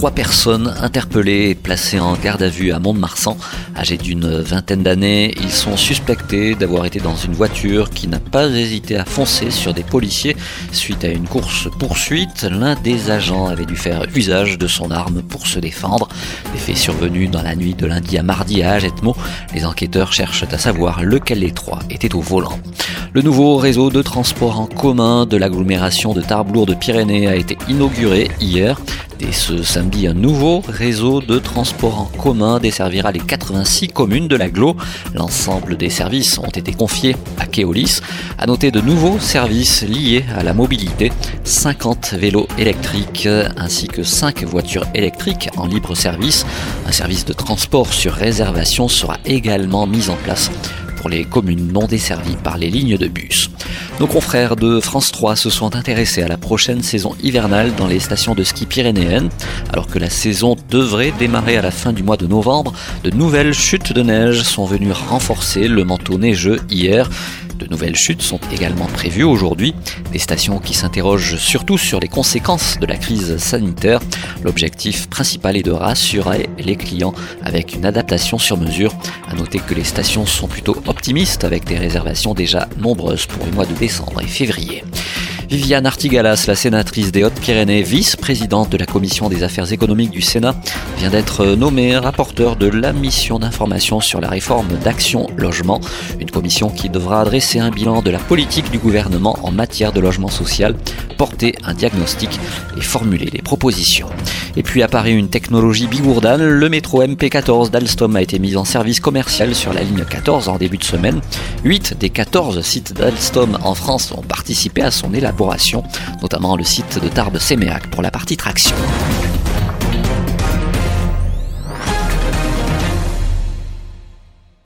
Trois personnes interpellées et placées en garde à vue à Mont-de-Marsan. Âgés d'une vingtaine d'années, ils sont suspectés d'avoir été dans une voiture qui n'a pas hésité à foncer sur des policiers suite à une course-poursuite. L'un des agents avait dû faire usage de son arme pour se défendre. Des faits survenus dans la nuit de lundi à mardi à Agetmo. Les enquêteurs cherchent à savoir lequel des trois était au volant. Le nouveau réseau de transport en commun de l'agglomération de Tarblour de Pyrénées a été inauguré hier. Dès ce samedi, un nouveau réseau de transport en commun desservira les 86 communes de l'agglo. L'ensemble des services ont été confiés à Keolis. À noter de nouveaux services liés à la mobilité, 50 vélos électriques ainsi que 5 voitures électriques en libre service. Un service de transport sur réservation sera également mis en place pour les communes non desservies par les lignes de bus. Nos confrères de France 3 se sont intéressés à la prochaine saison hivernale dans les stations de ski pyrénéennes. Alors que la saison devrait démarrer à la fin du mois de novembre, de nouvelles chutes de neige sont venues renforcer le manteau neigeux hier. De nouvelles chutes sont également prévues aujourd'hui, des stations qui s'interrogent surtout sur les conséquences de la crise sanitaire. L'objectif principal est de rassurer les clients avec une adaptation sur mesure. À noter que les stations sont plutôt optimistes avec des réservations déjà nombreuses pour les mois de décembre et février. Viviane Artigalas, la sénatrice des Hautes-Pyrénées, vice-présidente de la commission des affaires économiques du Sénat, vient d'être nommée rapporteur de la mission d'information sur la réforme d'Action Logement, une commission qui devra adresser un bilan de la politique du gouvernement en matière de logement social, porter un diagnostic et formuler des propositions. Et puis apparaît une technologie bigourdane, le métro MP14 d'Alstom a été mis en service commercial sur la ligne 14 en début de semaine. 8 des 14 sites d'Alstom en France ont participé à son élaboration, notamment le site de Tarbes-Séméac pour la partie traction.